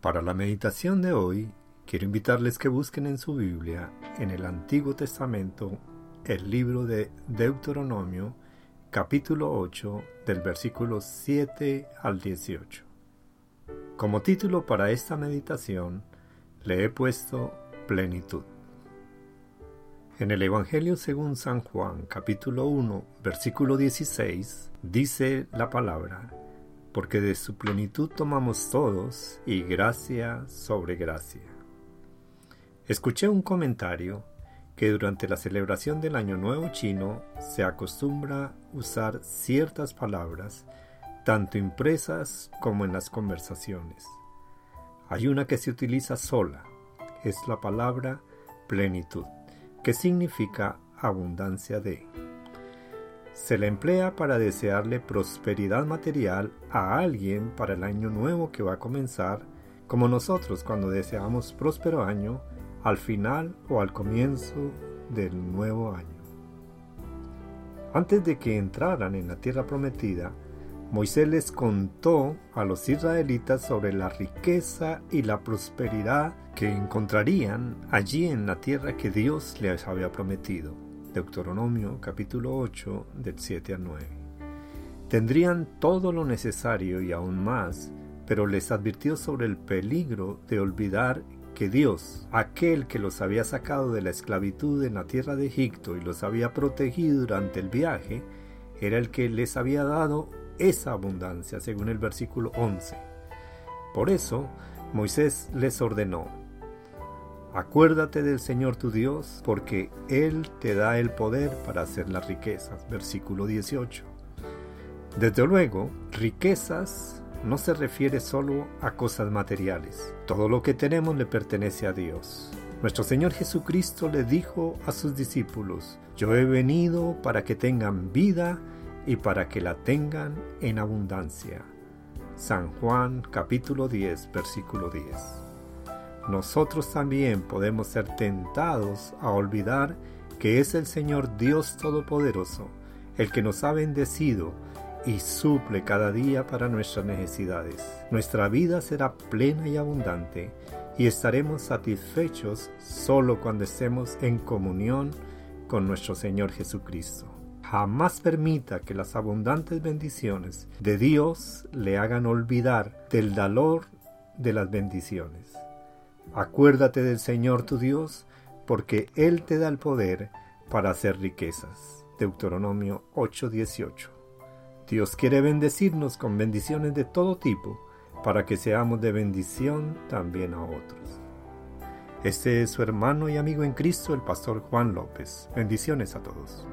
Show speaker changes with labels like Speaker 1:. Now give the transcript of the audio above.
Speaker 1: Para la meditación de hoy, quiero invitarles que busquen en su Biblia, en el Antiguo Testamento, el libro de Deuteronomio, capítulo 8, del versículo 7 al 18. Como título para esta meditación, le he puesto plenitud. En el Evangelio según San Juan, capítulo 1, versículo 16, dice la palabra, porque de su plenitud tomamos todos y gracia sobre gracia. Escuché un comentario que durante la celebración del Año Nuevo chino se acostumbra usar ciertas palabras, tanto impresas como en las conversaciones. Hay una que se utiliza sola, es la palabra plenitud, que significa abundancia de se le emplea para desearle prosperidad material a alguien para el año nuevo que va a comenzar, como nosotros cuando deseamos próspero año al final o al comienzo del nuevo año. Antes de que entraran en la tierra prometida, Moisés les contó a los israelitas sobre la riqueza y la prosperidad que encontrarían allí en la tierra que Dios les había prometido. Deuteronomio capítulo 8 del 7 al 9. Tendrían todo lo necesario y aún más, pero les advirtió sobre el peligro de olvidar que Dios, aquel que los había sacado de la esclavitud en la tierra de Egipto y los había protegido durante el viaje, era el que les había dado esa abundancia, según el versículo 11. Por eso, Moisés les ordenó, Acuérdate del Señor tu Dios, porque Él te da el poder para hacer las riquezas. Versículo 18. Desde luego, riquezas no se refiere solo a cosas materiales. Todo lo que tenemos le pertenece a Dios. Nuestro Señor Jesucristo le dijo a sus discípulos, yo he venido para que tengan vida y para que la tengan en abundancia. San Juan capítulo 10 versículo 10 nosotros también podemos ser tentados a olvidar que es el Señor Dios Todopoderoso, el que nos ha bendecido y suple cada día para nuestras necesidades. Nuestra vida será plena y abundante y estaremos satisfechos solo cuando estemos en comunión con nuestro Señor Jesucristo. Jamás permita que las abundantes bendiciones de Dios le hagan olvidar del valor de las bendiciones. Acuérdate del Señor tu Dios, porque Él te da el poder para hacer riquezas. Deuteronomio 8:18. Dios quiere bendecirnos con bendiciones de todo tipo, para que seamos de bendición también a otros. Este es su hermano y amigo en Cristo, el pastor Juan López. Bendiciones a todos.